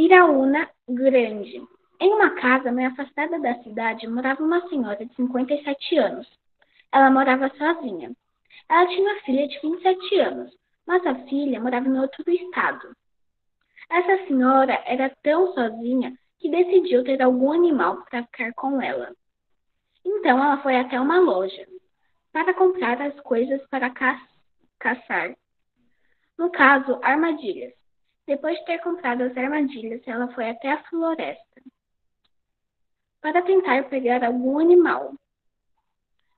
Iraúna Grande. Em uma casa meio afastada da cidade morava uma senhora de 57 anos. Ela morava sozinha. Ela tinha uma filha de 27 anos, mas a filha morava em outro estado. Essa senhora era tão sozinha que decidiu ter algum animal para ficar com ela. Então ela foi até uma loja para comprar as coisas para ca caçar. No caso, armadilhas. Depois de ter comprado as armadilhas, ela foi até a floresta para tentar pegar algum animal.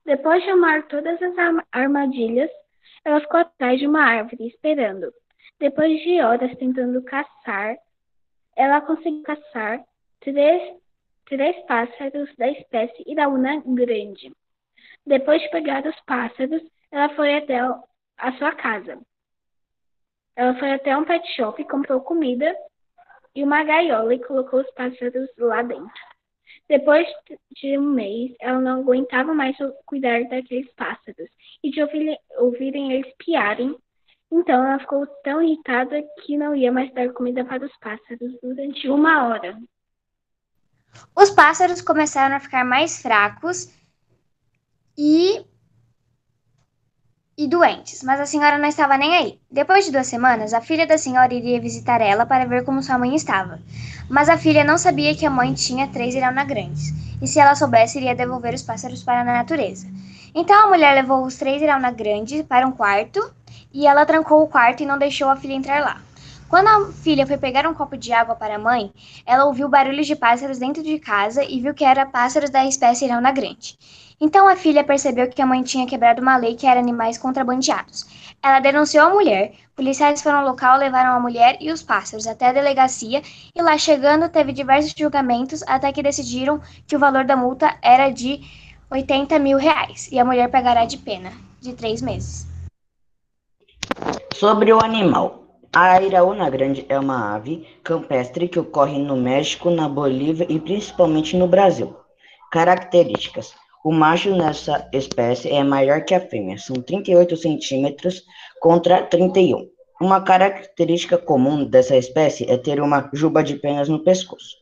Depois de amar todas as armadilhas, ela ficou atrás de uma árvore esperando. Depois de horas tentando caçar, ela conseguiu caçar três, três pássaros da espécie Iraúna grande. Depois de pegar os pássaros, ela foi até a sua casa. Ela foi até um pet shop e comprou comida e uma gaiola e colocou os pássaros lá dentro. Depois de um mês, ela não aguentava mais cuidar daqueles pássaros e de ouvir, ouvirem eles piarem. Então ela ficou tão irritada que não ia mais dar comida para os pássaros durante uma hora. Os pássaros começaram a ficar mais fracos e e doentes, mas a senhora não estava nem aí. Depois de duas semanas, a filha da senhora iria visitar ela para ver como sua mãe estava. Mas a filha não sabia que a mãe tinha três grandes, e se ela soubesse, iria devolver os pássaros para a natureza. Então a mulher levou os três grandes para um quarto, e ela trancou o quarto e não deixou a filha entrar lá. Quando a filha foi pegar um copo de água para a mãe, ela ouviu barulhos de pássaros dentro de casa e viu que eram pássaros da espécie iraúna grande. Então a filha percebeu que a mãe tinha quebrado uma lei que era animais contrabandeados. Ela denunciou a mulher, policiais foram ao local, levaram a mulher e os pássaros até a delegacia e lá chegando teve diversos julgamentos até que decidiram que o valor da multa era de 80 mil reais e a mulher pagará de pena de três meses. Sobre o animal. A iraúna grande é uma ave campestre que ocorre no México, na Bolívia e principalmente no Brasil. Características: o macho nessa espécie é maior que a fêmea, são 38 centímetros contra 31. Uma característica comum dessa espécie é ter uma juba de penas no pescoço.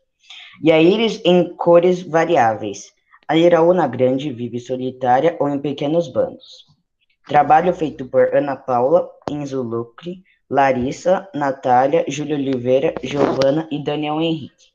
E a íris em cores variáveis. A iraúna grande vive solitária ou em pequenos bandos. Trabalho feito por Ana Paula Inzulucre, Larissa, Natália, Júlia Oliveira, Giovana e Daniel Henrique.